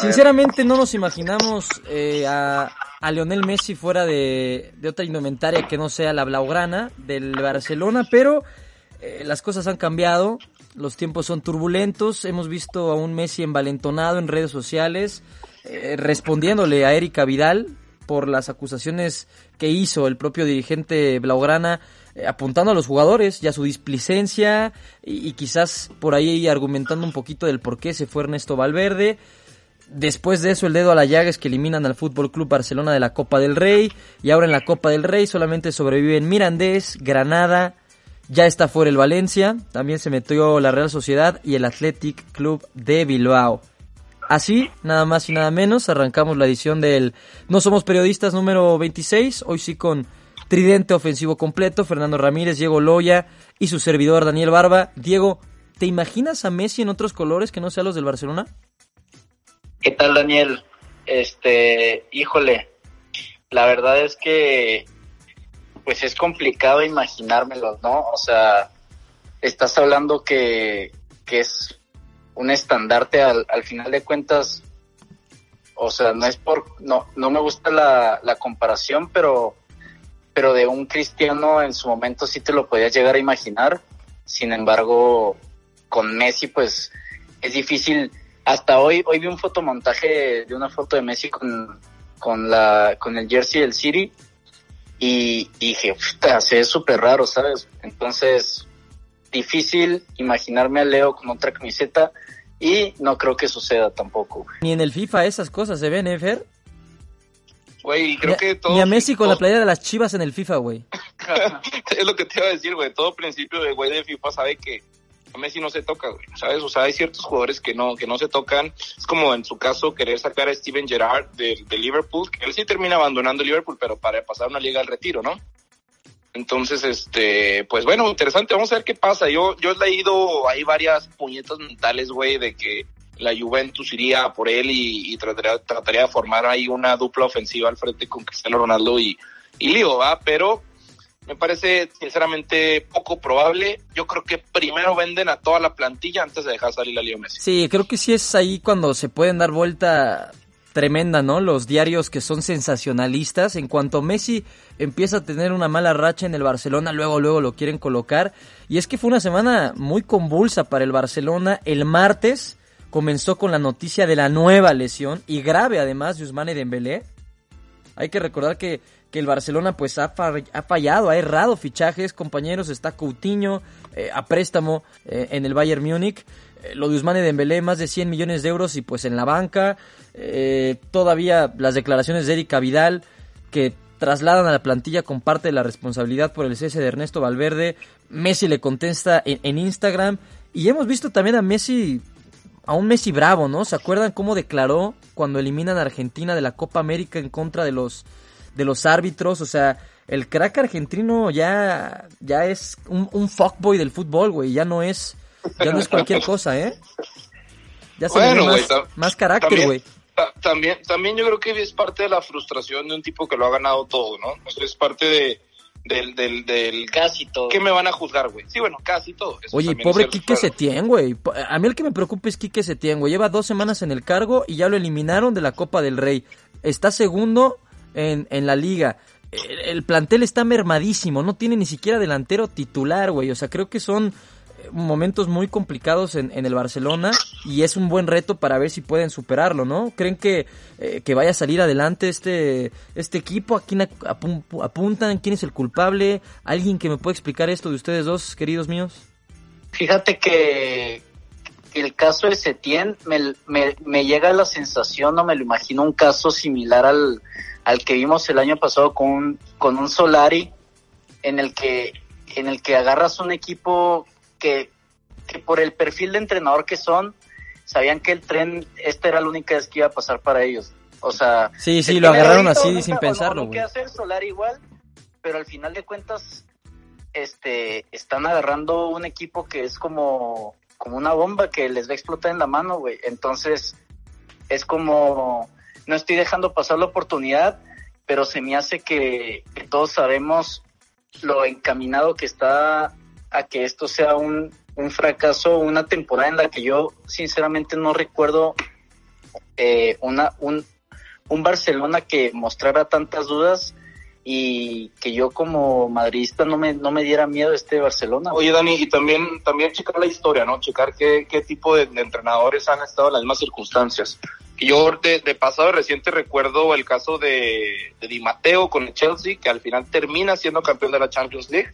Sinceramente no nos imaginamos eh, a, a Lionel Messi fuera de, de, otra indumentaria que no sea la blaugrana del Barcelona, pero eh, las cosas han cambiado, los tiempos son turbulentos, hemos visto a un Messi envalentonado en redes sociales, eh, respondiéndole a Erika Vidal por las acusaciones que hizo el propio dirigente blaugrana eh, apuntando a los jugadores y a su displicencia y, y, quizás por ahí argumentando un poquito del por qué se fue Ernesto Valverde. Después de eso, el dedo a la llaga es que eliminan al Fútbol Club Barcelona de la Copa del Rey. Y ahora en la Copa del Rey solamente sobreviven Mirandés, Granada, ya está fuera el Valencia, también se metió la Real Sociedad y el Athletic Club de Bilbao. Así, nada más y nada menos, arrancamos la edición del No Somos Periodistas número 26, hoy sí con tridente ofensivo completo, Fernando Ramírez, Diego Loya y su servidor Daniel Barba. Diego, ¿te imaginas a Messi en otros colores que no sean los del Barcelona? ¿Qué tal, Daniel? Este, híjole, la verdad es que pues es complicado imaginármelo, ¿no? O sea, estás hablando que, que es un estandarte al, al, final de cuentas, o sea, no es por, no, no me gusta la, la comparación, pero, pero de un cristiano en su momento sí te lo podías llegar a imaginar. Sin embargo, con Messi, pues es difícil. Hasta hoy, hoy vi un fotomontaje de una foto de Messi con, con la, con el jersey del City y dije, puta, se ve súper raro, ¿sabes? Entonces, difícil imaginarme a Leo con otra camiseta y no creo que suceda tampoco. Ni en el FIFA esas cosas se ven, ¿eh, Fer? Güey, creo ni, que todo... Ni a Messi con todo... la playera de las chivas en el FIFA, güey. es lo que te iba a decir, güey. Todo principio de güey de FIFA sabe que Messi no se toca, güey, ¿sabes? O sea, hay ciertos jugadores que no, que no se tocan. Es como en su caso querer sacar a Steven Gerrard de, de Liverpool, que él sí termina abandonando Liverpool, pero para pasar una liga al retiro, ¿no? Entonces, este, pues bueno, interesante, vamos a ver qué pasa. Yo, yo he leído, hay varias puñetas mentales, güey, de que la Juventus iría por él y, y trataría, trataría, de formar ahí una dupla ofensiva al frente con Cristiano Ronaldo y, y Lío, ¿va? Pero me parece sinceramente poco probable. Yo creo que primero venden a toda la plantilla antes de dejar salir a Leo Messi. Sí, creo que sí es ahí cuando se pueden dar vuelta tremenda, ¿no? Los diarios que son sensacionalistas. En cuanto Messi empieza a tener una mala racha en el Barcelona, luego, luego lo quieren colocar. Y es que fue una semana muy convulsa para el Barcelona. El martes comenzó con la noticia de la nueva lesión y grave además de Usmane Dembélé. Hay que recordar que que el Barcelona pues ha, fallado, ha errado fichajes, compañeros, está Coutinho eh, a préstamo eh, en el Bayern Múnich, eh, lo de Usmane Dembélé más de 100 millones de euros y pues en la banca, todavía las declaraciones de Erika Vidal que trasladan a la plantilla con parte de la responsabilidad por el cese de Ernesto Valverde, Messi le contesta en, en Instagram y hemos visto también a Messi a un Messi bravo, ¿no? ¿Se acuerdan cómo declaró cuando eliminan a Argentina de la Copa América en contra de los de los árbitros, o sea, el crack argentino ya, ya es un, un fuckboy del fútbol, güey, ya no es, ya no es cualquier cosa, ¿eh? Ya se bueno, más, wey, más carácter, güey. También, también yo creo que es parte de la frustración de un tipo que lo ha ganado todo, ¿no? Es parte de, del, del, del... Casi todo. ¿Qué me van a juzgar, güey? Sí, bueno, casi todo. Eso Oye, pobre Quique Setién, güey. A mí el que me preocupa es Quique Setién, güey. Lleva dos semanas en el cargo y ya lo eliminaron de la Copa del Rey. Está segundo en, en la liga. El, el, plantel está mermadísimo, no tiene ni siquiera delantero titular, güey. O sea, creo que son momentos muy complicados en, en, el Barcelona y es un buen reto para ver si pueden superarlo, ¿no? ¿Creen que, eh, que vaya a salir adelante este, este equipo? ¿A quién apuntan? ¿Quién es el culpable? ¿Alguien que me pueda explicar esto de ustedes dos, queridos míos? Fíjate que, el caso de Setien me, me, me llega la sensación o me lo imagino un caso similar al, al que vimos el año pasado con un, con un Solari en el que en el que agarras un equipo que, que por el perfil de entrenador que son sabían que el tren esta era la única vez que iba a pasar para ellos. O sea sí sí lo agarraron así sin pensarlo no, no hacer Solari igual pero al final de cuentas este están agarrando un equipo que es como como una bomba que les va a explotar en la mano güey. Entonces es como no estoy dejando pasar la oportunidad, pero se me hace que, todos sabemos lo encaminado que está a que esto sea un, un fracaso, una temporada en la que yo sinceramente no recuerdo eh, una, un, un Barcelona que mostrara tantas dudas y que yo como madridista no me, no me diera miedo este Barcelona. Oye, Dani, y también, también checar la historia, ¿no? Checar qué, qué tipo de, de entrenadores han estado en las mismas circunstancias. Yo de, de, pasado reciente recuerdo el caso de, de Di Matteo con el Chelsea, que al final termina siendo campeón de la Champions League.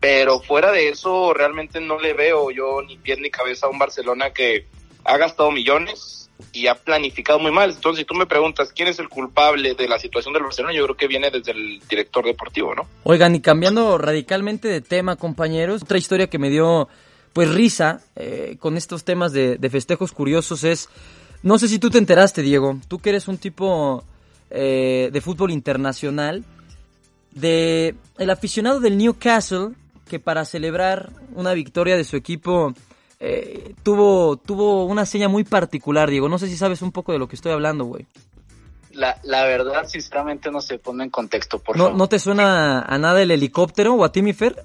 Pero fuera de eso, realmente no le veo yo ni pie ni cabeza a un Barcelona que ha gastado millones, y ha planificado muy mal. Entonces, si tú me preguntas quién es el culpable de la situación del Barcelona, yo creo que viene desde el director deportivo, ¿no? Oigan, y cambiando radicalmente de tema, compañeros, otra historia que me dio pues risa eh, con estos temas de, de, festejos curiosos es, no sé si tú te enteraste, Diego, tú que eres un tipo eh, de fútbol internacional, de el aficionado del Newcastle que para celebrar una victoria de su equipo eh, tuvo, tuvo una seña muy particular, Diego. No sé si sabes un poco de lo que estoy hablando, güey. La, la verdad, sinceramente, no se pone en contexto, por ¿No, favor. ¿No te suena a nada el helicóptero o a ti, mi Fer?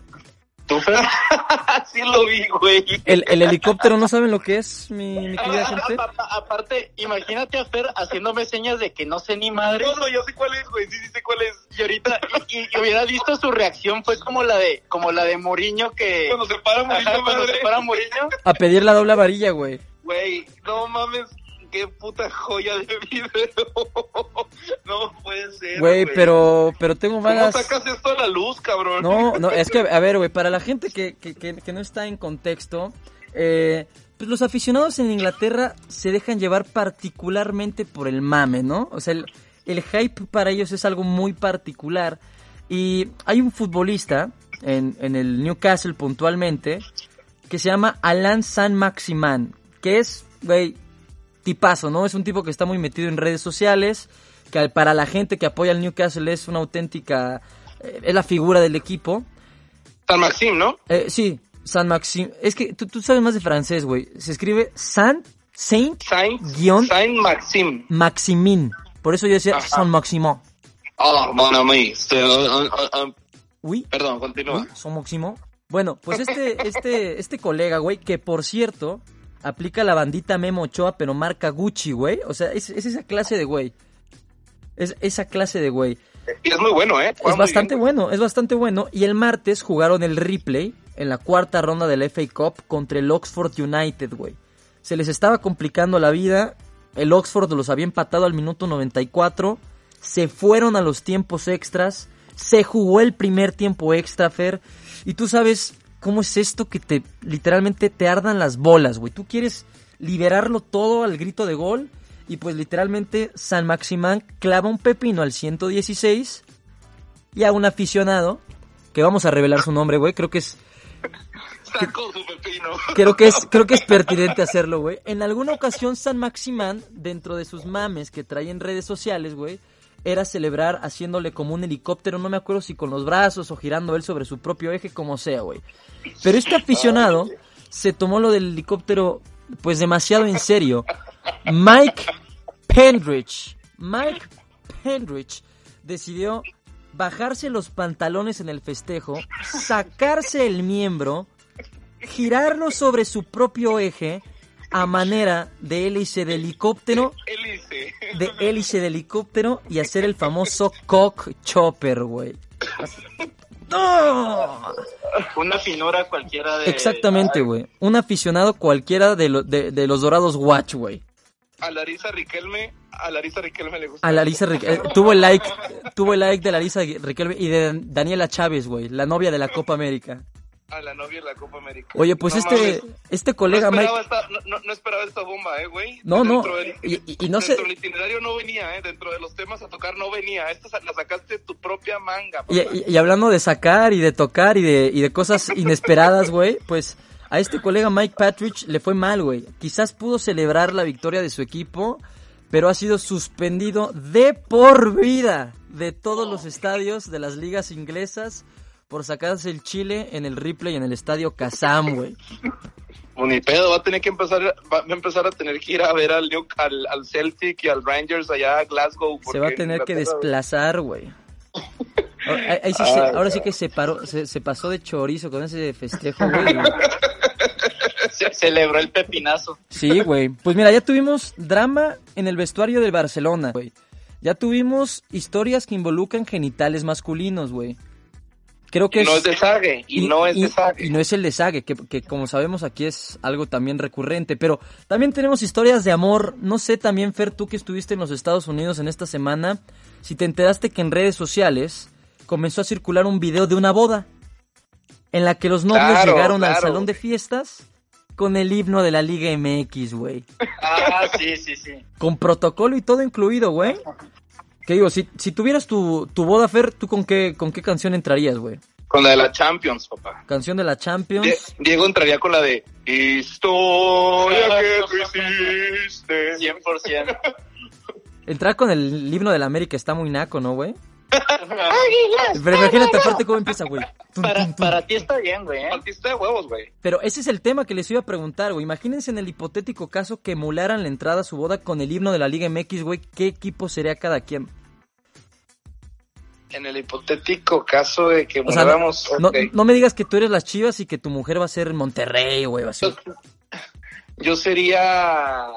¿Tú, Fer? sí lo vi, güey. El, el, helicóptero, ¿no saben lo que es, mi, mi querida gente? Aparte, imagínate a Fer haciéndome señas de que no sé ni madre. No, no, yo sé cuál es, güey, sí, sí sé cuál es. Y ahorita, y, y, hubiera visto su reacción, fue como la de, como la de Moriño que... Cuando se para Moriño, Ajá, cuando se para Moriño. A pedir la doble varilla, güey. Güey, no mames, qué puta joya de video. no puede ser. Güey, pero, pero tengo malas. ¿Cómo sacas esto a la luz, cabrón? No, no, es que, a ver, güey, para la gente que, que, que, que no está en contexto, eh, pues los aficionados en Inglaterra se dejan llevar particularmente por el mame, ¿no? O sea, el, el hype para ellos es algo muy particular. Y hay un futbolista en, en el Newcastle puntualmente que se llama Alan San Maximan, que es, güey, tipazo, ¿no? Es un tipo que está muy metido en redes sociales, que para la gente que apoya al Newcastle es una auténtica, eh, es la figura del equipo. San Maxim, ¿no? Eh, sí, San Maxim. Es que tú, tú sabes más de francés, güey. Se escribe San, Saint, Saint, guion, Saint Maxim. Maximin. Por eso yo decía Ajá. San Maximo. Oh, ami. Uh, uh, uh, Uy, perdón, continúa. uy, San Maximo. Bueno, pues este, este, este colega, güey, que por cierto, aplica la bandita Memo Ochoa, pero marca Gucci, güey. O sea, es, es esa clase de güey. Es esa clase de güey. Y es muy bueno, ¿eh? Juega Es bastante bien. bueno, es bastante bueno. Y el martes jugaron el replay en la cuarta ronda del FA Cup contra el Oxford United, güey. Se les estaba complicando la vida. El Oxford los había empatado al minuto 94. Se fueron a los tiempos extras. Se jugó el primer tiempo extra, Fer. Y tú sabes cómo es esto que te literalmente te ardan las bolas, güey. Tú quieres liberarlo todo al grito de gol. Y pues literalmente San Maximán clava un pepino al 116 y a un aficionado, que vamos a revelar su nombre, güey, creo que es Sacó su pepino. creo que es creo que es pertinente hacerlo, güey. En alguna ocasión San Maximán, dentro de sus mames que trae en redes sociales, güey, era celebrar haciéndole como un helicóptero, no me acuerdo si con los brazos o girando él sobre su propio eje, como sea, güey. Pero este aficionado se tomó lo del helicóptero pues demasiado en serio. Mike Pendrich, Mike Pendrich decidió bajarse los pantalones en el festejo, sacarse el miembro, girarlo sobre su propio eje a manera de hélice de helicóptero, Hélice. de hélice de helicóptero y hacer el famoso cock chopper, güey. ¡No! Una finura cualquiera de... Exactamente, güey. Un aficionado cualquiera de, lo- de, de los Dorados Watch, güey. A Larisa Riquelme, a Larisa Riquelme le gusta. A Larisa Riquelme. eh, tuvo el like, tuvo el like de Larisa Riquelme y de Daniela Chávez, güey, la novia de la Copa América. A la novia de la Copa América. Oye, pues No este, mames. este No colega Mike. esperaba, esta, no, no- no esperaba esta bomba, eh, güey. No, no, Dentro del- y- y- y no sé- Dentro del itinerario no venía, eh. Dentro de los temas a tocar no venía. Esta la sacaste de tu propia manga, Y, y- y hablando de sacar y de tocar y de, y de cosas inesperadas, güey, pues a este colega Mike Patrick le fue mal, güey. Quizás pudo celebrar la victoria de su equipo, pero ha sido suspendido de por vida de todos los estadios de las ligas inglesas por sacarse el chile en el replay en el estadio Kazam, güey. Pues ni pedo, va a tener que empezar, va a empezar a tener que ir a ver al, al, al Celtic y al Rangers allá a Glasgow. Se va a tener que desplazar, güey. Ahora, ahí- sí se- ahora sí que se paró, se, se pasó de chorizo con ese festejo, güey. Se celebró el pepinazo. Sí, güey. Pues mira, ya tuvimos drama en el vestuario del Barcelona, güey. Ya tuvimos historias que involucran genitales masculinos, güey. Creo que Y no es de Sague, y, no es de Sague. y no es el de Sague, que, que como sabemos aquí es algo también recurrente. Pero también tenemos historias de amor. No sé también, Fer, tú que estuviste en los Estados Unidos en esta semana, si te enteraste que en redes sociales comenzó a circular un video de una boda en la que los novios Claro, llegaron al salón de fiestas con el himno de la Liga MX, güey. Ah, sí, sí, sí. Con protocolo y todo incluido, güey. Que digo, si, si tuvieras tu, tu boda, Fer, ¿tú con qué, con qué canción entrarías, güey? Con la de la Champions, papá. Canción de la Champions. Die- Diego entraría con la de Historia que tú hiciste. 100%. Entrar con el himno de la América está muy naco, ¿no, güey? Pero imagínate aparte cómo empieza, güey. Tum, Para, tum, tum. para ti está bien, güey. ¿eh? Artista de huevos, güey. Pero ese es el tema que les iba a preguntar, güey. Imagínense en el hipotético caso que emularan la entrada a su boda con el himno de la Liga MX, güey. ¿Qué equipo sería cada quien? En el hipotético caso de que O sea, no, me digas que tú eres las chivas y que tu mujer va a ser Monterrey, güey, o así. Yo sería.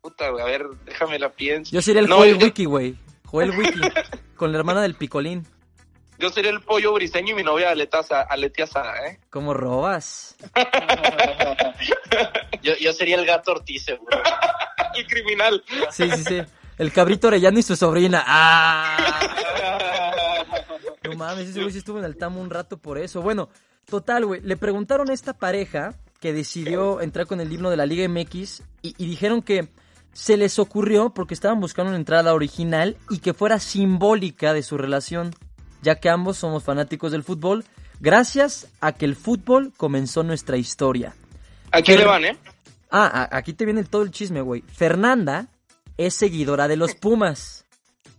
Puta, güey, a ver, déjame la pienso. Yo sería el No, Joel yo- Wiki, güey. Joel Wiki. con la hermana del Picolín. Yo sería el pollo briseño y mi novia Aleta Sa- Aletia Sada, ¿eh? ¿Cómo robas? Yo, yo sería el gato Ortiz, güey. El criminal. Sí, sí, sí. El cabrito Orellano y su sobrina. ¡Ah! No mames, ese güey sí estuvo en el tamo un rato por eso. Bueno, total, güey. Le preguntaron a esta pareja que decidió entrar con el himno de la Liga MX y, y dijeron que se les ocurrió porque estaban buscando una entrada original y que fuera simbólica de su relación, ya que ambos somos fanáticos del fútbol, gracias a que el fútbol comenzó nuestra historia. ¿A quién Pero- le van, eh? Ah, aquí te viene todo el chisme, güey. Fernanda es seguidora de los Pumas.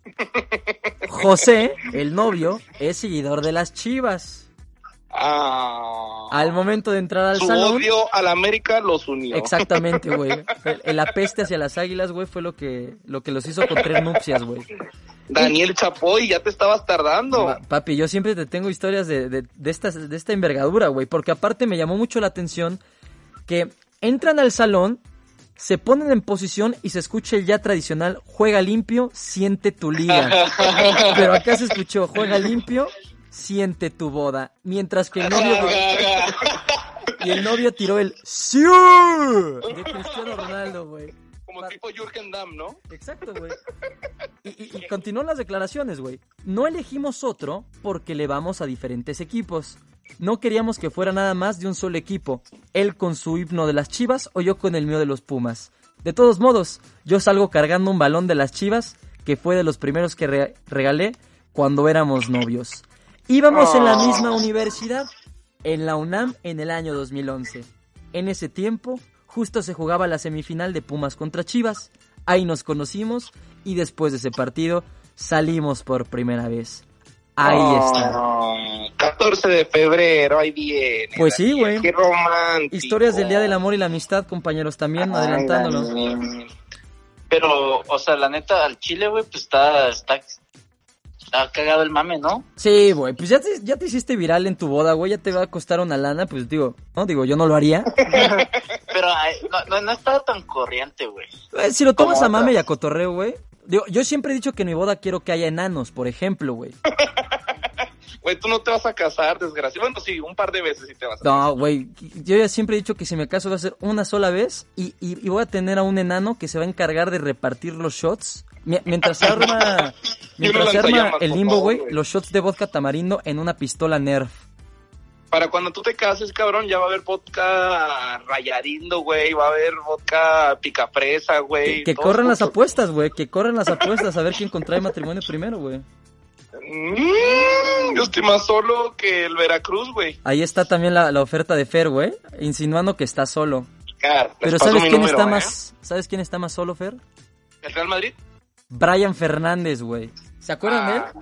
José, el novio, es seguidor de las Chivas. Ah. Al momento de entrar al Su salón. odio a la América los unió. Exactamente, güey. El, el apeste hacia las águilas, güey, fue lo que, lo que los hizo contraer nupcias, güey. Daniel Chapoy, ya te estabas tardando. Pa- Papi, yo siempre te tengo historias de, de, de esta, de esta envergadura, güey. Porque aparte me llamó mucho la atención que entran al salón, se ponen en posición y se escucha el ya tradicional juega limpio, siente tu liga. Pero acá se escuchó juega limpio, siente tu boda. Mientras que el novio... y el novio tiró el ¡Sí! De Cristiano Ronaldo, güey. Como tipo Jürgen Damm, ¿no? Exacto, güey. Y, y, y continúan las declaraciones, güey. No elegimos otro porque le vamos a diferentes equipos. No queríamos que fuera nada más de un solo equipo. Él con su himno de las chivas o yo con el mío de los pumas. De todos modos, yo salgo cargando un balón de las chivas que fue de los primeros que re- regalé cuando éramos novios. Íbamos en la misma universidad, en la UNAM en el año 2011. En ese tiempo, justo se jugaba la semifinal de Pumas contra Chivas. Ahí nos conocimos y después de ese partido salimos por primera vez. Ahí está. Ah, 14 de febrero, ahí viene. Pues sí, güey. Qué romántico. Historias del Día del Amor y la Amistad, compañeros, también Ay, adelantándolo. Daniel. Pero, o sea, la neta, al Chile, güey, pues está, está, está cagado el mame, ¿no? Sí, güey, pues ya te, ya te hiciste viral en tu boda, güey, ya te va a costar una lana, pues digo, no, digo, yo no lo haría. Pero ay, no, no, no estaba tan corriente, güey. Eh, Si lo tomas a mame otras. y a cotorreo, güey. Digo, yo siempre he dicho que en mi boda quiero que haya enanos, por ejemplo, güey. Güey, tú no te vas a casar, desgraciado. Bueno, sí, un par de veces sí te vas a No, güey, yo ya siempre he dicho que si me caso va a ser una sola vez y, y- y voy a tener a un enano que se va a encargar de repartir los shots. Mi- Mientras se arma, mientras se arma el limbo, güey, los shots de vodka tamarindo en una pistola Nerf. Para cuando tú te cases, cabrón, ya va a haber vodka rayarindo, güey. Va a haber vodka picafresa, güey. Que, corran las apuestas, güey, que corran las apuestas a ver quién contrae matrimonio primero, güey. Mm, yo estoy más solo que el Veracruz, güey. Ahí está también la, la oferta de Fer, güey, insinuando que está solo. Ah, Pero ¿sabes quién número, está ¿eh? más, ¿sabes quién está más solo, Fer? ¿El Real Madrid? Brian Fernández, güey. ¿Se acuerdan de él? Ah,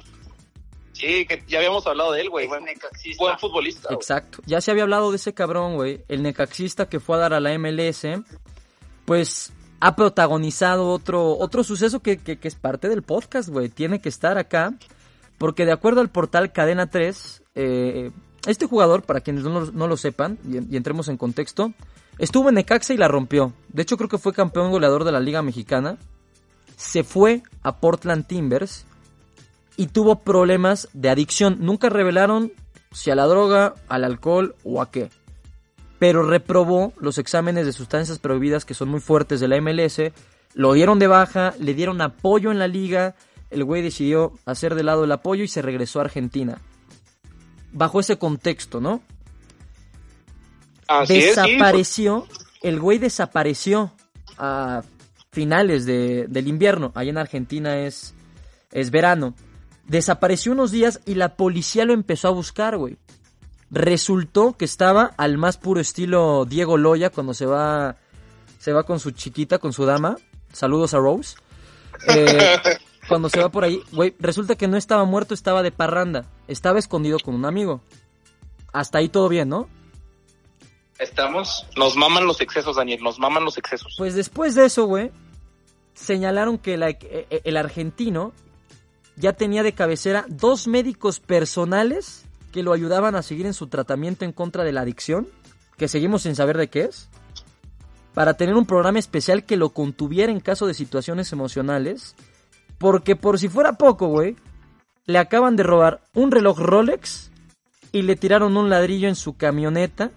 Sí, que ya habíamos hablado de él, güey. Buen, necaxista. buen futbolista. Exacto. Ya se había hablado de ese cabrón, güey. El necaxista que fue a dar a la MLS. Pues ha protagonizado otro, otro suceso que, que- que es parte del podcast, güey. Tiene que estar acá. Porque de acuerdo al portal Cadena 3, eh, este jugador, para quienes no, lo- no lo sepan, y, y entremos en contexto, Estuvo en Necaxa y la rompió. De hecho, creo que fue campeón goleador de la Liga Mexicana. Se fue a Portland Timbers y tuvo problemas de adicción. Nunca revelaron si a la droga, al alcohol o a qué. Pero reprobó los exámenes de sustancias prohibidas que son muy fuertes de la MLS. Lo dieron de baja, le dieron apoyo en la liga. El güey decidió hacer de lado el apoyo y se regresó a Argentina. Bajo ese contexto, ¿no? Así es, sí, desapareció, el güey desapareció a finales de- del invierno. Allá en Argentina es, es verano. Desapareció unos días y la policía lo empezó a buscar, güey. Resultó que estaba al más puro estilo Diego Loya cuando se va, se va con su chiquita, con su dama. Saludos a Rose. Eh, cuando se va por ahí, güey, resulta que no estaba muerto, estaba de parranda. Estaba escondido con un amigo. Hasta ahí todo bien, ¿no? Estamos, nos maman los excesos, Daniel, nos maman los excesos. Pues después de eso, güey, señalaron que eh, eh, el argentino ya tenía de cabecera dos médicos personales que lo ayudaban a seguir en su tratamiento en contra de la adicción, que seguimos sin saber de qué es, para tener un programa especial que lo contuviera en caso de situaciones emocionales, porque por si fuera poco, güey, le acaban de robar un reloj Rolex y le tiraron un ladrillo en su camioneta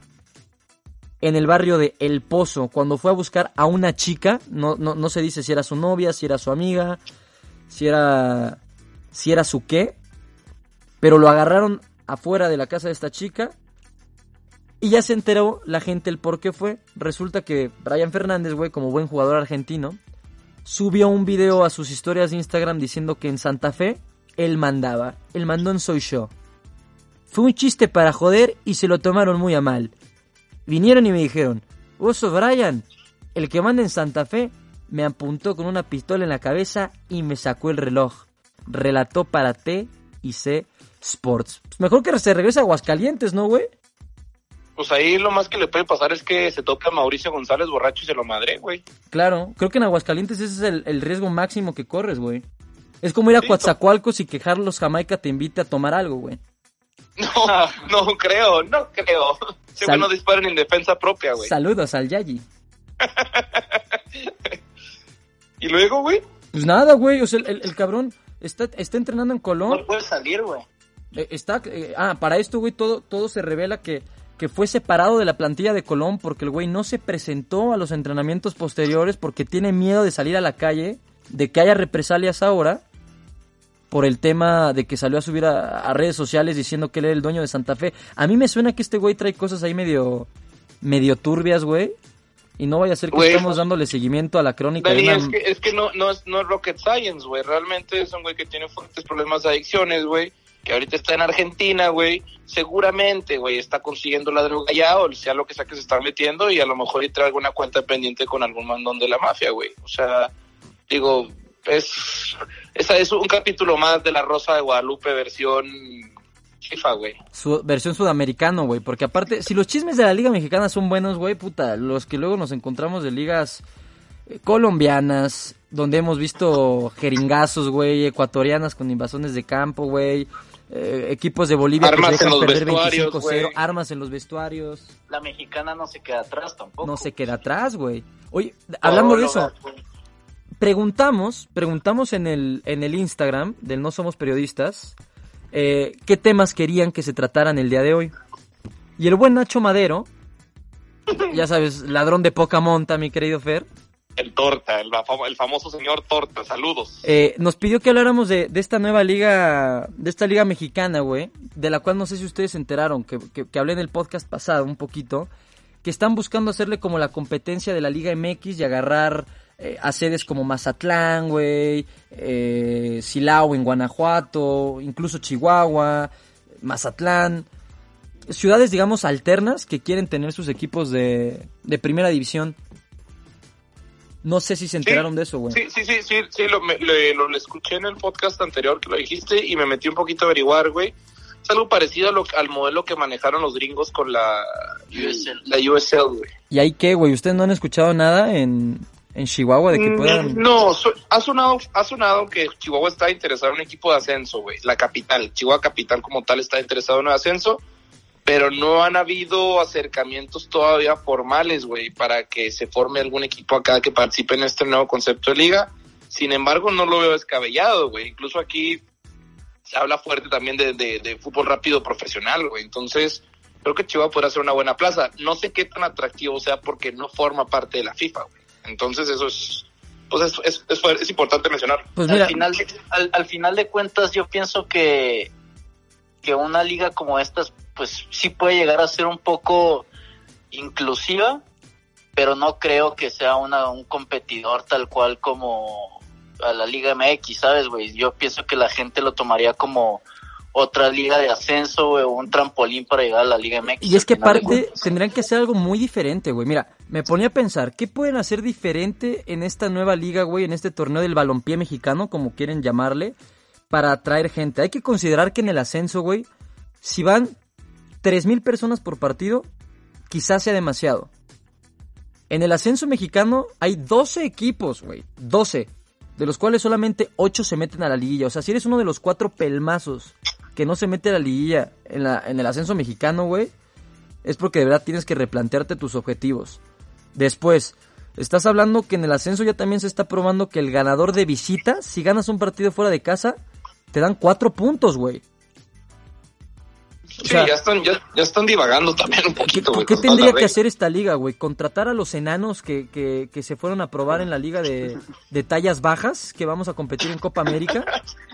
en el barrio de El Pozo, cuando fue a buscar a una chica, no, no, no se dice si era su novia, si era su amiga, si era, si era su qué, pero lo agarraron afuera de la casa de esta chica y ya se enteró la gente el por qué fue. Resulta que Brian Fernández, güey, como buen jugador argentino, subió un video a sus historias de Instagram diciendo que en Santa Fe él mandaba, el mandón soy yo. Fue un chiste para joder y se lo tomaron muy a mal. Vinieron y me dijeron, vos sos Brian, el que manda en Santa Fe, me apuntó con una pistola en la cabeza y me sacó el reloj. Relató para T y C Sports. Mejor que se regrese a Aguascalientes, ¿no, güey? Pues ahí lo más que le puede pasar es que se toca a Mauricio González borracho y se lo madre, güey. Claro, creo que en Aguascalientes ese es el, el riesgo máximo que corres, güey. Es como ir a Coatzacoalcos y que Carlos Jamaica te invite a tomar algo, güey. No, no creo, no creo. Siempre no disparen en defensa propia, güey. Saludos al Yayi. Y luego, güey, Pues nada, güey, o sea, el, el- el cabrón está, está entrenando en Colón. No puede salir, güey. Eh, Está, eh, ah, para esto, güey, todo, todo se revela que, que fue separado de la plantilla de Colón porque el güey no se presentó a los entrenamientos posteriores porque tiene miedo de salir a la calle, de que haya represalias ahora por el tema de que salió a subir a, a redes sociales diciendo que él era el dueño de Santa Fe. A mí me suena que este güey trae cosas ahí medio, medio turbias, güey. Y no vaya a ser que Güey. estamos dándole seguimiento a la crónica de Dani, una... es que, es que no, no, es, no es rocket science, güey. Realmente es un güey que tiene fuertes problemas de adicciones, güey. Que ahorita está en Argentina, güey. Seguramente, güey, está consiguiendo la droga ya o sea lo que sea que se está metiendo y a lo mejor y trae alguna cuenta pendiente con algún mandón de la mafia, güey. O sea, digo, es, esa es un capítulo más de La Rosa de Guadalupe versión FIFA, güey. su versión sudamericano, güey. Porque aparte, si los chismes de la Liga Mexicana son buenos, güey, puta, los que luego nos encontramos de ligas eh, colombianas, donde hemos visto jeringazos, güey, ecuatorianas con invasiones de campo, güey, eh, equipos de Bolivia Armas que se en dejan los perder vestuarios, 25-0, güey. armas en los vestuarios, La mexicana no se queda atrás tampoco. no se queda atrás, güey. Oye, hablando Todo de lo eso, güey. Preguntamos, preguntamos en el, en el Instagram del No Somos Periodistas eh, qué temas querían que se trataran el día de hoy. Y el buen Nacho Madero, ya sabes, ladrón de poca monta, mi querido Fer, El Torta, el, fam- el famoso señor Torta. Saludos. eh, nos pidió que habláramos de, de esta nueva liga, de esta liga mexicana, güey, de la cual no sé si ustedes se enteraron, que, que, que hablé en el podcast pasado un poquito, que están buscando hacerle como la competencia de la Liga MX y agarrar eh, a sedes como Mazatlán, güey, eh, Silao en Guanajuato, incluso Chihuahua, Mazatlán, ciudades, digamos, alternas que quieren tener sus equipos de, de primera división. No sé si se enteraron de eso, güey. Sí, sí, sí, sí, sí, lo, me- le- lo, lo escuché en el podcast anterior que lo dijiste y me metí un poquito a averiguar, güey. Es algo parecido a lo- al modelo que manejaron los gringos con la USL. La USL, güey. ¿Y ahí qué, güey? ¿Ustedes no han escuchado nada en, en Chihuahua de que Mm, puedan...? No, so- ha sonado, ha sonado que Chihuahua está interesado en un equipo de ascenso, güey. La capital, Chihuahua capital como tal está interesado en un ascenso. pero no han habido acercamientos todavía formales, güey, para que se forme algún equipo acá que participe en este nuevo concepto de liga. Sin embargo, no lo veo descabellado, güey. Incluso aquí se habla fuerte también de, de, fútbol rápido profesional, güey. Entonces, creo que Chihuahua podrá ser una buena plaza. No sé qué tan atractivo sea porque no forma parte de la FIFA, güey. Entonces, eso es, pues es, es, es, importante mencionar. Pues al, final de, al, al final de cuentas, yo pienso que, que una liga como esta pues sí puede llegar a ser un poco inclusiva, pero no creo que sea una, un competidor tal cual como a la Liga MX, ¿sabes, güey? Yo pienso que la gente lo tomaría como otra liga de ascenso o un trampolín para llegar a la Liga MX. Y es que aparte tendrían que hacer algo muy diferente, güey. Mira, me ponía a pensar, ¿qué pueden hacer diferente en esta nueva liga, güey, en este torneo del balompié mexicano, como quieren llamarle, para atraer gente? Hay que considerar que en el ascenso, güey, si van 3.000 personas por partido, quizás sea demasiado. En el ascenso mexicano hay 12 equipos, güey. 12. De los cuales solamente 8 se meten a la liguilla. O sea, si eres uno de los cuatro pelmazos que no se mete a la liguilla en, la, en el ascenso mexicano, güey, es porque de verdad tienes que replantearte tus objetivos. Después, estás hablando que en el ascenso ya también se está probando que el ganador de visita, si ganas un partido fuera de casa, te dan 4 puntos, güey. Sí, ya, están, ya, están divagando también un poquito, güey. ¿Qué, tendría que hacer esta liga, güey? ¿Contratar a los enanos que, que, que, se fueron a probar en la liga de, de tallas bajas que vamos a competir en Copa América?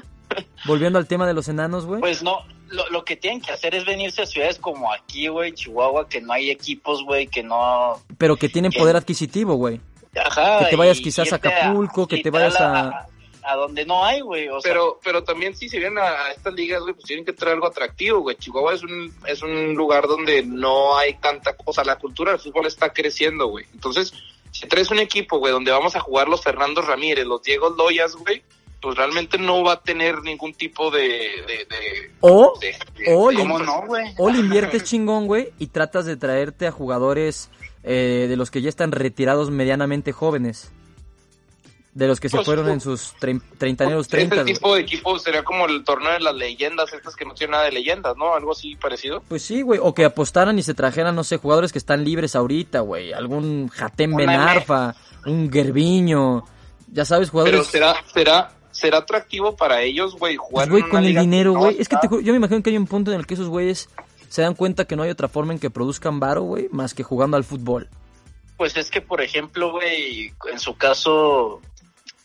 Volviendo al tema de los enanos, güey. Pues no, lo, lo, que tienen que hacer es venirse a ciudades como aquí, güey, Chihuahua, que no hay equipos, güey, que no... Pero que tienen poder adquisitivo, güey. Ajá. Que te vayas quizás a Acapulco, que te vayas a a donde no hay, güey. pero, pero también si se vienen a, estas ligas, güey, pues tienen que traer algo atractivo, güey. Chihuahua es un, es un lugar donde no hay tanta cosa. La cultura del fútbol está creciendo, güey. Entonces, si traes un equipo, güey, donde vamos a jugar los Fernando Ramírez, los Diego Loyas, güey, pues realmente no va a tener ningún tipo de... de, de o, o, le, no, o le inviertes chingón, güey, y tratas de traerte a jugadores eh, de los que ya están retirados medianamente jóvenes. De los que se pues, fueron en sus treintañeros, treinta. Este tipo de equipo sería como el torneo de las leyendas, estas que no tienen nada de leyendas, ¿no? Algo así parecido. Pues sí, güey. O que apostaran y se trajeran, no sé, jugadores que están libres ahorita, güey. Algún Jatem Benarfa, un Gerviño. Ya sabes, jugadores. Pero será, será, será atractivo para ellos, güey, jugar pues, güey, con el dinero, güey. es que yo me imagino que hay un punto en el que esos güeyes se dan cuenta que no hay otra forma en que produzcan varo, güey, más que jugando al fútbol. Pues es que, por ejemplo, güey, en su caso,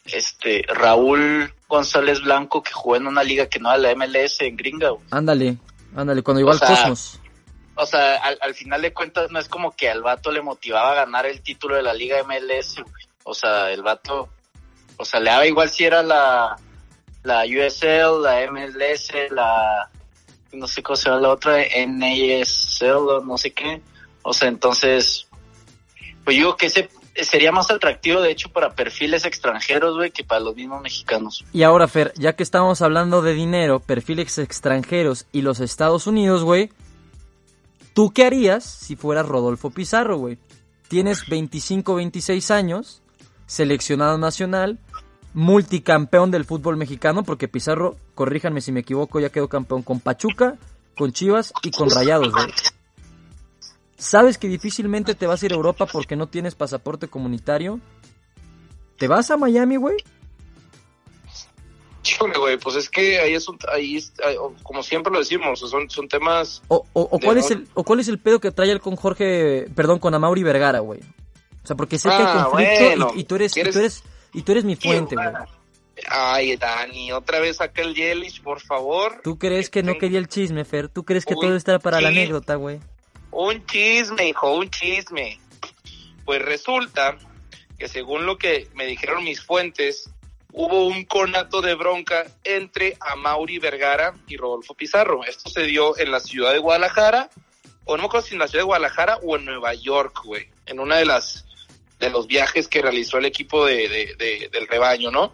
este Raúl González Blanco que jugó en una liga que no era la MLS en Gringa. Ándale, ándale, cuando iba al Cosmos. O sea, al, final de cuentas no es como que al vato le motivaba a ganar el título de la liga MLS, O sea, el vato, o sea, le daba igual si era la, la USL, la MLS, la, no sé cómo se llama la otra, NASL no sé qué. O sea, entonces, pues yo que ese sería más atractivo, de hecho, para perfiles extranjeros, güey, que para los mismos mexicanos. Y ahora, Fer, ya que estamos hablando de dinero, perfiles extranjeros y los Estados Unidos, güey, ¿tú qué harías si fueras Rodolfo Pizarro, güey? Tienes 25, 26 años, seleccionado nacional, multicampeón del fútbol mexicano, porque Pizarro, corríjanme si me equivoco, ya quedó campeón con Pachuca, con Chivas y con Rayados, güey sabes que difícilmente te vas a ir a Europa porque no tienes pasaporte comunitario, ¿te vas a Miami, güey? Híjole, güey, pues es que ahí es, un, ahí como siempre lo decimos, son, son temas... O, o, cuál es el, o cuál es el pedo que trae él con Jorge, perdón, con Amaury Vergara, güey. O sea, porque sé que hay ah, conflicto y, tú eres, y, tú eres, y tú eres mi fuente, güey. Ay, Dani, otra vez saca el Yelich, por favor. ¿Tú crees que, no quería el chisme, Fer? ¿Tú crees que todo está para la anécdota, güey? Un chisme, hijo, un chisme. Pues resulta que según lo que me dijeron mis fuentes, hubo un conato de bronca entre Amauri Vergara y Rodolfo Pizarro. Esto se dio en la ciudad de Guadalajara, o no me acuerdo si en la ciudad de Guadalajara o en Nueva York, güey, en una de las de los viajes que realizó el equipo de, del rebaño, ¿no?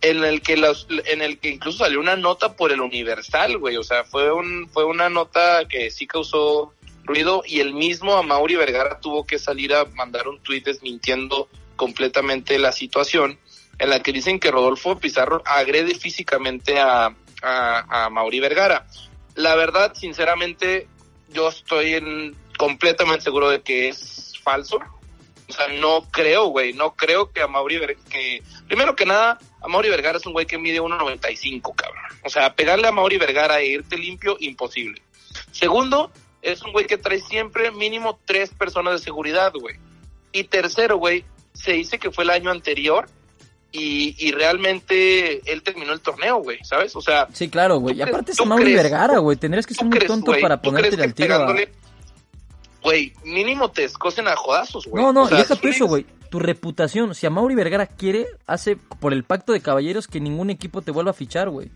En el que los, en el que incluso salió una nota por el Universal, güey, o sea, fue un fue una nota que sí causó ruido y el mismo Mauri Vergara tuvo que salir a mandar un tuit desmintiendo completamente la situación en la que dicen que Rodolfo Pizarro agrede físicamente a, a, Mauri Vergara. La verdad, sinceramente, yo estoy en, completamente seguro de que es falso. O sea, no creo, güey, no creo que a Mauri Ver- que primero que nada, a Mauri Vergara es un güey que mide 1.95, cabrón. O sea, pegarle a Mauri Vergara e irte limpio, imposible. Segundo, es un güey que trae siempre mínimo tres personas de seguridad, güey. Y tercero, güey, se dice que fue el año anterior y, y realmente él terminó el torneo, güey, ¿sabes? O sea, Sí, claro, güey. ¿Tú Y aparte es Mauri Vergara, güey. Tendrías que ser ¿tú muy crees, tonto para ¿Tú ponerte al tiro. a- pegándole- Güey, mínimo te escocen a jodazos, güey. No, no, O sea, y deja tú eso, güey. Tu reputación. Si a Mauri Vergara quiere, hace por el pacto de caballeros que ningún equipo te vuelva a fichar, güey.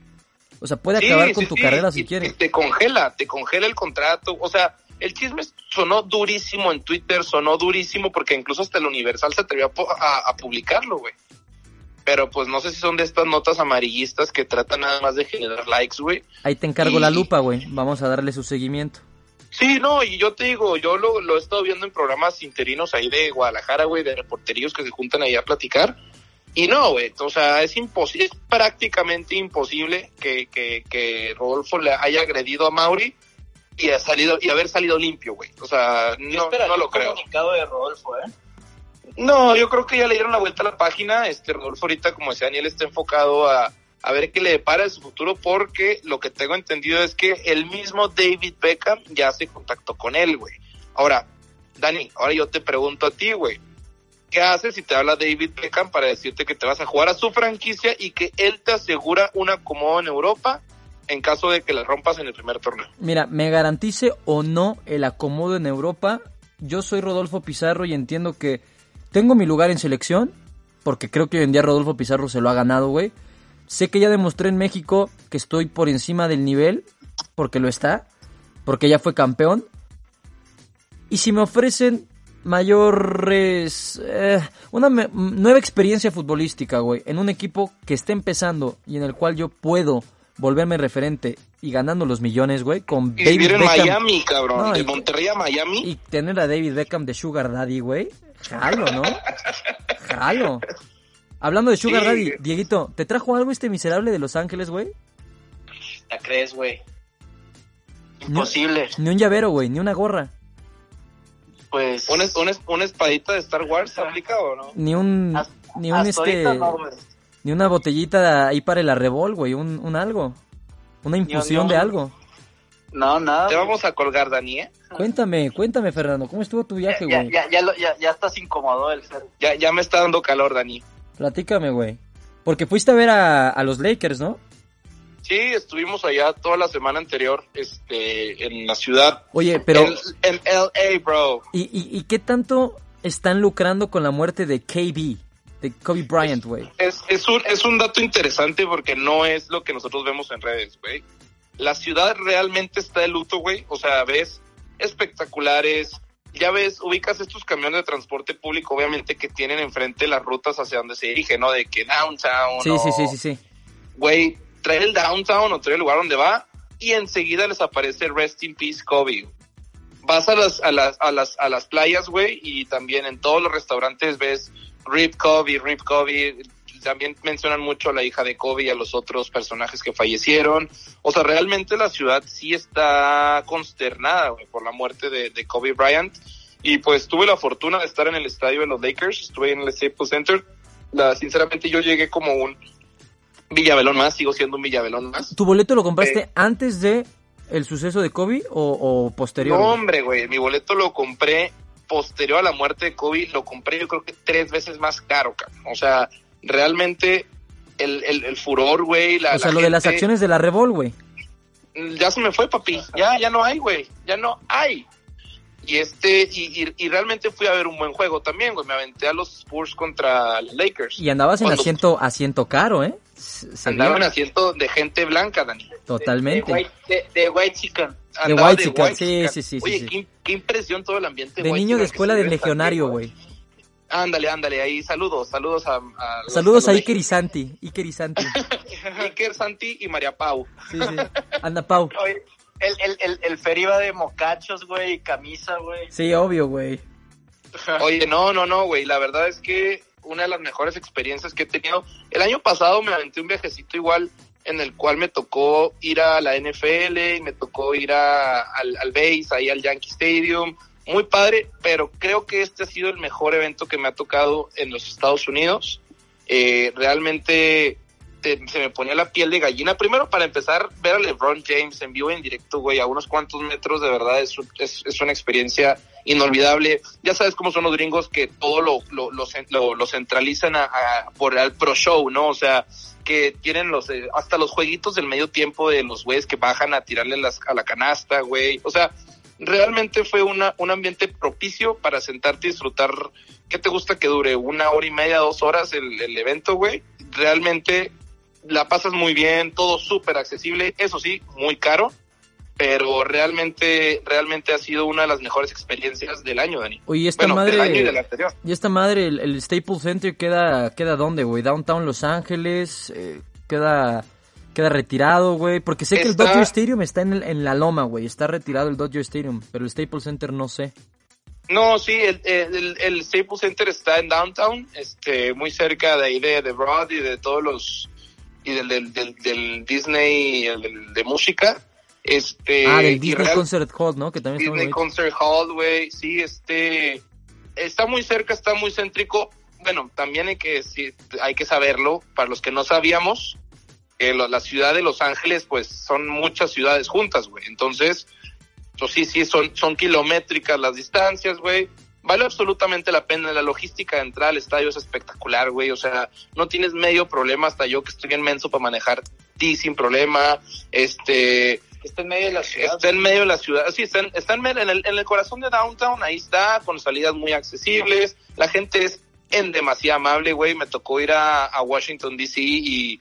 O sea, puede Sí, acabar con sí, tu sí, carrera si y quiere. Te congela, te congela el contrato. O sea, el chisme sonó durísimo en Twitter, sonó durísimo porque incluso hasta el Universal se atrevió a, a- a publicarlo, güey. Pero pues no sé si son de estas notas amarillistas que tratan nada más de generar likes, güey. Ahí te encargo la lupa, güey. Vamos a darle su seguimiento. Sí, no, y yo te digo, yo lo, lo he estado viendo en programas interinos ahí de Guadalajara, güey, de reporteríos que se juntan ahí a platicar. Y no, güey, o sea, es imposible, es prácticamente imposible que, que, que Rodolfo le haya agredido a Mauri y, ha salido, y haber salido limpio, güey. O sea, no, no lo creo. comunicado de Rodolfo, ¿eh? No, yo creo que ya le dieron la vuelta a la página. Este Rodolfo ahorita, como decía Daniel, está enfocado a, a ver qué le depara de su futuro porque lo que tengo entendido es que el mismo David Beckham ya se contactó con él, güey. Ahora, Dani, ahora yo te pregunto a ti, güey. ¿Qué haces si te habla David Beckham para decirte que te vas a jugar a su franquicia y que él te asegura un acomodo en Europa en caso de que la rompas en el primer torneo? Mira, me garantice o no el acomodo en Europa. Yo soy Rodolfo Pizarro y entiendo que tengo mi lugar en selección. Porque creo que hoy en día Rodolfo Pizarro se lo ha ganado, güey. Sé que ya demostré en México que estoy por encima del nivel. Porque lo está. Porque ya fue campeón. Y si me ofrecen mayores... eh, una me- nueva experiencia futbolística, güey. En un equipo que esté empezando y en el cual yo puedo volverme referente y ganando los millones, güey. Con Y David vivir en Beckham. Miami, cabrón. No, de y- Monterrey a Miami. Y tener a David Beckham de Sugar Daddy, güey. Jalo, ¿no? Jalo. Hablando de Sugar Sí. Daddy, Dieguito, ¿te trajo algo este miserable de Los Ángeles, güey? ¿La crees, güey? Imposible. Ni un llavero, güey, ni una gorra. Pues. ¿Una, una, una espadita de Star Wars aplica o no? Ni un. Ni un este. no. Ni una botellita ahí para el arrebol, güey. Un, un algo. Una infusión no. de algo. No, nada. Te vamos a colgar, Dani, ¿eh? Cuéntame, cuéntame, Fernando. ¿Cómo estuvo tu Ya, viaje, ya, güey? ya, ya, lo- ya, ya estás incómodo el ser. Ya, ya me está dando calor, Dani. Platícame, güey. Porque fuiste a ver a, a los Lakers, ¿no? Sí, estuvimos allá toda la semana anterior, este, en la ciudad. Oye, pero. En, en LA, bro. ¿Y, y, y qué tanto están lucrando con la muerte de KB? De Kobe Bryant, güey. Es, es, un, es un dato interesante porque no es lo que nosotros vemos en redes, güey. La ciudad realmente está de luto, güey. O sea, ves espectaculares. Ya ves, ubicas estos camiones de transporte público, obviamente, que tienen enfrente las rutas hacia donde se dirige, ¿no? De que downtown. Sí, o- sí, sí, sí, sí. güey, trae el downtown o trae el lugar donde va y enseguida les aparece Rest in Peace Kobe. Vas a las, a las, a las, a las playas, güey, y también en todos los restaurantes ves Rip Kobe, Rip Kobe. También mencionan mucho a la hija de Kobe y a los otros personajes que fallecieron. O sea, realmente la ciudad sí está consternada, güey, por la muerte de, de Kobe Bryant. Y pues tuve la fortuna de estar en el estadio de los Lakers, estuve en el Staples Center. La, sinceramente yo llegué como un Villavelón más, sigo siendo un Villavelón más. ¿Tu boleto lo compraste Eh. antes de el suceso de Kobe o, o posterior? No, hombre, güey, mi boleto lo compré posterior a la muerte de Kobe, lo compré yo creo que tres veces más caro, cabrón. O sea, realmente el, el, el furor, güey, la o sea, la lo de las gente- acciones de la Revol, güey. ya se me fue, papi. Ya, ya no hay, güey. Ya no hay. Y este, y, y, y realmente fui a ver un buen juego también, güey. Me aventé a los Spurs contra los Lakers. Y andabas en asiento, asiento caro, ¿eh? Se Andaba en asiento de gente blanca, Dani. totalmente. De, white, de, de white chicken. Andaba white chicken, sí, chicken. sí, sí, sí, Oye, sí. Qué, qué impresión todo el ambiente. de white niño de escuela de legionario, güey. Ándale, ándale, ahí saludos, saludos a, a Saludos a Iker y Santi. Iker y Santi. Iker, Santi y María Pau. Sí, sí. Anda, Pau. Oye, el, el, el, el Fer iba de mocachos, güey, camisa, güey. Sí, obvio, güey. Oye, no, no, no, güey, la verdad es que una de las mejores experiencias que he tenido. El año pasado me aventé un viajecito igual en el cual me tocó ir a la NFL y me tocó ir a, al, al base, ahí al Yankee Stadium. Muy padre, pero creo que este ha sido el mejor evento que me ha tocado en los Estados Unidos. Eh, realmente te- se me ponía la piel de gallina. Primero, para empezar, ver a LeBron James en vivo en directo, güey, a unos cuantos metros, de verdad, es, es, es una experiencia inolvidable. Ya sabes cómo son los gringos que todo lo, lo, lo, cen- lo- lo centralizan a, por el pro show, ¿no? O sea, que tienen los, eh, hasta los jueguitos del medio tiempo de los güeyes que bajan a tirarle las, a la canasta, güey. O sea, realmente fue una, un ambiente propicio para sentarte y disfrutar. ¿Qué te gusta que dure? ¿Una hora y media, dos horas el, el evento, güey? Realmente la pasas muy bien, todo súper accesible, eso sí, muy caro, pero realmente, realmente ha sido una de las mejores experiencias del año, Dani. Oye, esta Bueno, del año y del madre... anterior. Y esta madre, el, el Staples Center queda, queda dónde, güey? Downtown Los Ángeles, eh, queda, queda retirado, güey. Porque sé que el Dodger Stadium está en, el- en la loma, güey. Está retirado el Dodger Stadium, pero el Staples Center no sé. No, sí, el, el, el Staples Center está en downtown, este, muy cerca de ahí de, de Broad y de todos los, y del, del, del, del Disney, el del- de música. Este, ah, del Disney real- Concert Hall, ¿no? Que también Disney. Concert Hall, güey, sí, este, está muy cerca, está muy céntrico. Bueno, también hay que, sí, hay que saberlo, para los que no sabíamos, que lo- la ciudad de Los Ángeles, pues, son muchas ciudades juntas, güey. Entonces, pues sí, sí, son, son kilométricas las distancias, güey. Vale absolutamente la pena. La logística de entrar al estadio es espectacular, güey. O sea, no tienes medio problema hasta yo que estoy bien menso para manejar ti sin problema. Este, Está en medio de la ciudad. Está en medio de la ciudad, sí, está, en, está en, medio- en el, en el corazón de downtown, ahí está, con salidas muy accesibles, la gente es en demasiado amable, güey, me tocó ir a, a Washington DC y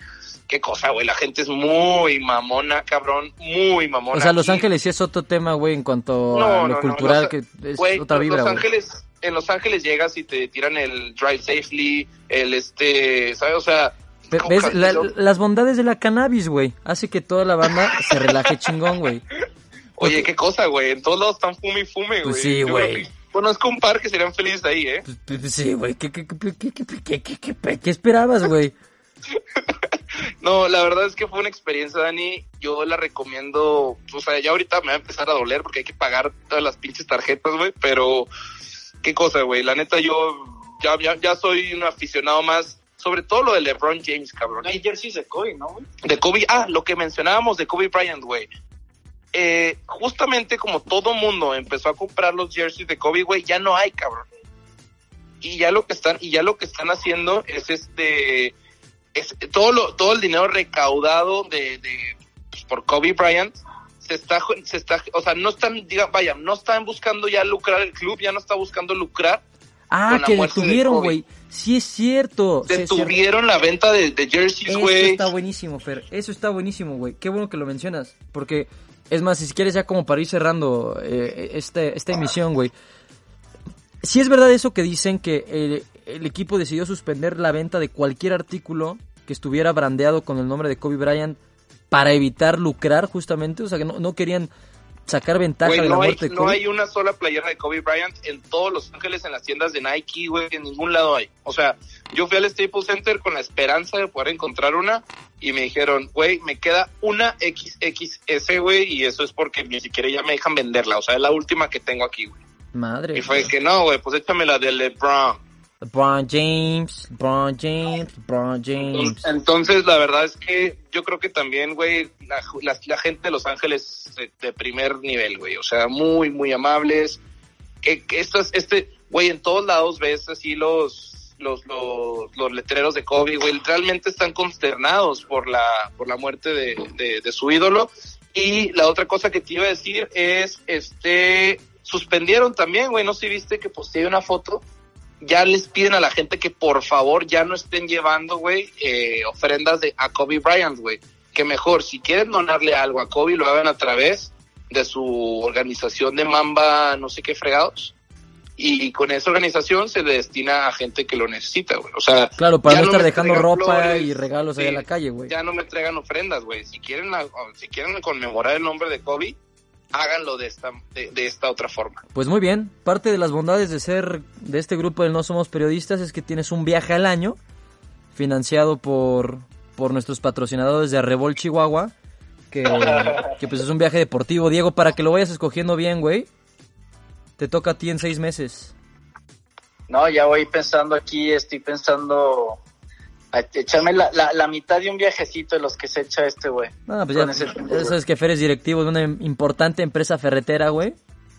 qué cosa, güey, la gente es muy mamona, cabrón, muy mamona. O sea, Los Ángeles sí es otro tema, güey, en cuanto No, a lo no, cultural, que es Güey, otra vibra, Los güey. Ángeles, en Los Ángeles llegas y te tiran el drive safely, el este, ¿sabes? O sea, ¿Ves? La- las bondades de la cannabis, güey. Hace que toda la banda se relaje chingón, güey. Oye, qué cosa, güey. En todos lados están fume y fume, güey. Pues sí, güey. que Conozco un par que serían felices ahí, ¿eh? Pues, pues, Sí, güey. ¿Qué, qué, qué, qué, qué, qué, qué, qué, qué- qué esperabas, güey? No, la verdad es que fue una experiencia, Dani. Yo la recomiendo. O sea, ya ahorita me va a empezar a doler porque hay que pagar todas las pinches tarjetas, güey. Pero, qué cosa, güey. La neta, yo ya, ya, ya soy un aficionado más. Sobre todo lo de LeBron James, cabrón. Hay jerseys de Kobe, ¿no, güey? De Kobe, ah, lo que mencionábamos de Kobe Bryant, güey. Eh, justamente como todo mundo empezó a comprar los jerseys de Kobe, güey, ya no hay, cabrón. Y ya lo que están, y ya lo que están haciendo es este, es todo lo, todo el dinero recaudado de, de pues, por Kobe Bryant se está, se está, o sea, no están, diga, vaya, no están buscando ya lucrar el club, ya no está buscando lucrar. Ah, que de detuvieron, güey. Sí es cierto. sí es cierto. Detuvieron la venta de, de jerseys, Eso güey. está buenísimo, Fer. Eso está buenísimo, güey. Qué bueno que lo mencionas. Porque, es más, si quieres ya como para ir cerrando eh, este, esta emisión, güey. Si es verdad eso que dicen que el, el equipo decidió suspender la venta de cualquier artículo que estuviera brandeado con el nombre de Kobe Bryant para evitar lucrar justamente. O sea, que no, no querían sacar ventaja de la no, hay, muerte de no Kobe. hay una sola playera de Kobe Bryant en todos Los Ángeles, en las tiendas de Nike, güey, en ningún lado hay. O sea, yo fui al Staples Center con la esperanza de poder encontrar una y me dijeron, güey, me queda una XXS, güey, y eso es porque ni siquiera ya me dejan venderla. O sea, es la última que tengo aquí, güey. Madre. Y fue que no, güey, pues échame la de LeBron. LeBron James, LeBron James, LeBron James. Entonces, la verdad es que yo creo que también, güey, la, la- la gente de Los Ángeles de, de primer nivel, güey. O sea, muy, muy amables. Que, que estas, este, güey, en todos lados ves así los, los, los, los letreros de Kobe, güey. Realmente están consternados por la, por la muerte de, de, de su ídolo. Y la otra cosa que te iba a decir es, este, suspendieron también, güey. No sé si viste que posteé una foto ya les piden a la gente que por favor ya no estén llevando, güey, eh, ofrendas de a Kobe Bryant, güey. Que mejor, si quieren donarle algo a Kobe, lo hagan a través de su organización de Mamba, no sé qué fregados. Y con esa organización se le destina a gente que lo necesita, güey. O sea, Claro, para no estar dejando ropa flores, y regalos ahí en la calle, güey. Ya no me traigan ofrendas, güey. Si quieren, la- si quieren conmemorar el nombre de Kobe, háganlo de esta, de, de esta otra forma. Pues muy bien, parte de las bondades de ser de este grupo del No Somos Periodistas es que tienes un viaje al año financiado por por nuestros patrocinadores de Arrebol Chihuahua, que, que pues es un viaje deportivo. Diego, para que lo vayas escogiendo bien, güey, te toca a ti en seis meses. No, ya voy pensando aquí, estoy pensando a echarme la, la, la mitad de un viajecito de los que se echa este güey. No, pues ya, Con ese- eso es que Fer es directivo de una importante empresa ferretera, güey.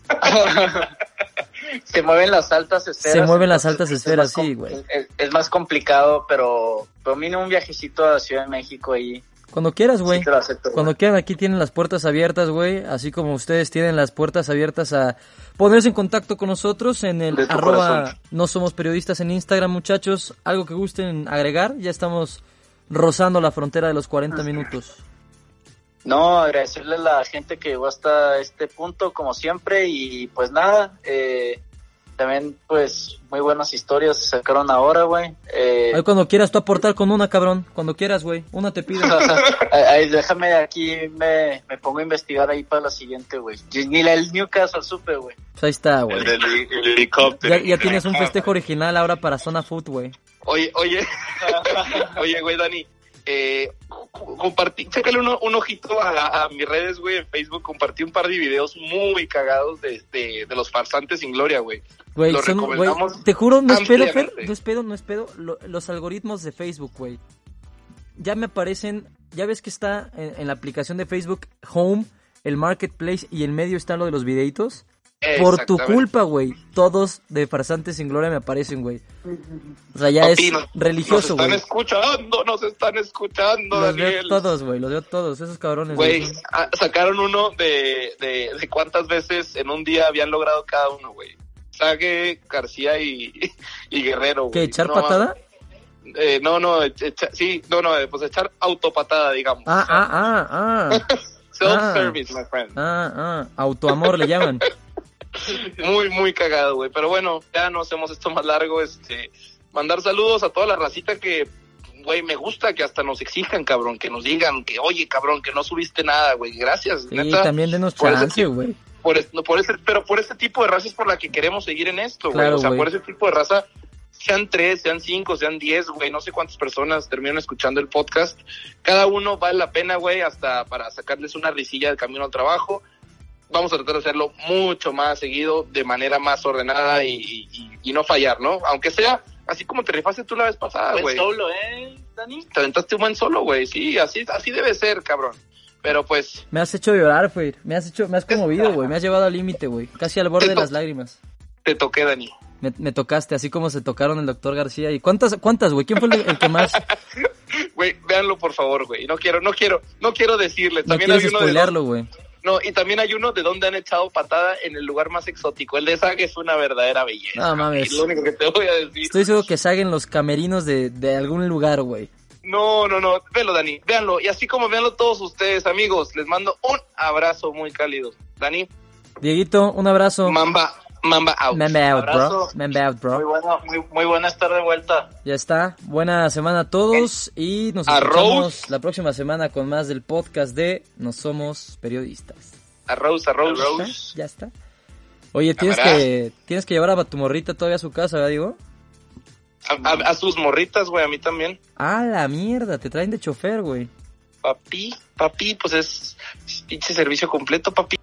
se mueven las altas esferas. Se mueven las altas es esferas, com- sí, güey. Es, es más complicado, pero, pero mínimo un viajecito a la Ciudad de México ahí. Cuando quieras, güey. Sí. Cuando quieran, aquí tienen las puertas abiertas, güey. Así como ustedes tienen las puertas abiertas a ponerse en contacto con nosotros en el arroba corazón. no somos periodistas en Instagram, muchachos. Algo que gusten agregar. Ya estamos rozando la frontera de los 40 minutos. No, agradecerle a la gente que llegó hasta este punto, como siempre, y pues nada, eh, también pues muy buenas historias se sacaron ahora, güey. Eh, Ahí cuando quieras tú aportar con una, cabrón. Cuando quieras, güey. Una te pido. Ahí, déjame aquí, me, me pongo a investigar ahí para la siguiente, güey. Ni la del Newcastle supe, güey. Pues ahí está, güey. El del el helicóptero. Ya, ya tienes un festejo original ahora para Zona Food, güey. Oye, oye, oye, güey, Dani, eh, compartí, chécale un, un ojito a, a mis redes, güey, en Facebook, compartí un par de videos muy cagados de, de, de los farsantes sin gloria, güey. Te juro, no es pedo, Fer, no es pedo, no es pedo, lo- los algoritmos de Facebook, güey. Ya me aparecen, ya ves que está en, en la aplicación de Facebook Home, el Marketplace y en medio está lo de los videitos. Por tu culpa, güey, todos de farsantes sin gloria me aparecen, güey. O sea, ya Papi, es nos- religioso, Nos están güey. escuchando, nos están escuchando, Los veo Daniel. todos, güey, los veo todos, esos cabrones. Güey, güey. ah, sacaron uno de, de, de cuántas veces en un día habían logrado cada uno, güey. Sague, García y, y Guerrero, güey. ¿Qué, echar No, patada? Eh, no, no, echa- sí, no, no, eh, pues echar autopatada, digamos. Ah, ah, ah, ah. Self-service, my friend. Ah, ah, autoamor le llaman. Muy, muy cagado, güey. Pero bueno, ya no hacemos esto más largo. Este, mandar saludos a toda la racita que, güey, me gusta que hasta nos exijan, cabrón, que nos digan que, oye, cabrón, que no subiste nada, güey. Gracias, Sí, neta. también denos chance, güey. por, ese, pero por ese tipo de raza es por la que queremos seguir en esto, güey. Claro, o sea, por ese tipo de raza, sean tres, sean cinco, sean diez, güey, no sé cuántas personas terminan escuchando el podcast. Cada uno vale la pena, güey, hasta para sacarles una risilla del camino al trabajo. Vamos a tratar de hacerlo mucho más seguido, de manera más ordenada y, y- no fallar, ¿no? Aunque sea así como te rifaste tú la vez pasada, Buen güey. solo, ¿eh, Dani? Te aventaste un buen solo, güey. Sí, así, así debe ser, cabrón. Pero pues, Me has hecho llorar, güey. Me has hecho, me has conmovido, güey. Me has llevado al límite, güey. Casi al borde de las lágrimas. te toqué, Dani. Me, me tocaste, así como se tocaron el doctor García. ¿Y cuántas, cuántas, güey? ¿Quién fue el, el que más? Güey, véanlo por favor, güey. No quiero, no quiero, no quiero decirle. No También quieres hay uno de spoilearlo, güey. No, y también hay uno de donde han echado patada en el lugar más exótico. El de Saga es una verdadera belleza. No mames. Es lo único que te voy a decir. Estoy seguro que salgan los camerinos de, de algún lugar, güey. No, no, no. Véanlo, Dani. Véanlo. Y así como véanlo todos ustedes, amigos, les mando un abrazo muy cálido. Dani, Dieguito, un abrazo. Mamba, Mamba out. Mamba out, bro. Mamba out, Muy bro. bueno, muy, muy buena estar de vuelta. Ya está. Buena semana a todos y nos escuchamos la próxima semana con más del podcast de No Somos Periodistas. Arroz, arroz. ¿Ya? Ya está. Oye, tienes que, tienes que llevar a tu morrita todavía a su casa, ¿verdad, digo? A, a- a sus morritas, güey, a mí también. Ah, la mierda, te traen de chofer, güey. Papi, papi, pues es, es pinche servicio completo, papi.